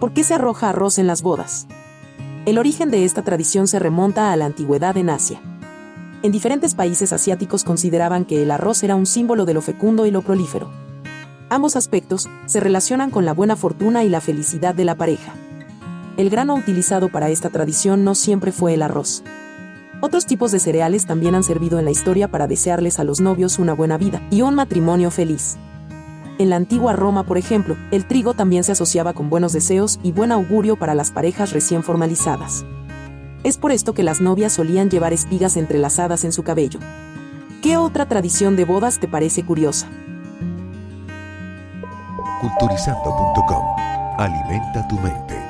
¿Por qué se arroja arroz en las bodas? El origen de esta tradición se remonta a la antigüedad en Asia. En diferentes países asiáticos consideraban que el arroz era un símbolo de lo fecundo y lo prolífero. Ambos aspectos se relacionan con la buena fortuna y la felicidad de la pareja. El grano utilizado para esta tradición no siempre fue el arroz. Otros tipos de cereales también han servido en la historia para desearles a los novios una buena vida y un matrimonio feliz. En la antigua Roma, por ejemplo, el trigo también se asociaba con buenos deseos y buen augurio para las parejas recién formalizadas. Es por esto que las novias solían llevar espigas entrelazadas en su cabello. ¿Qué otra tradición de bodas te parece curiosa? Culturizando.com. Alimenta tu mente.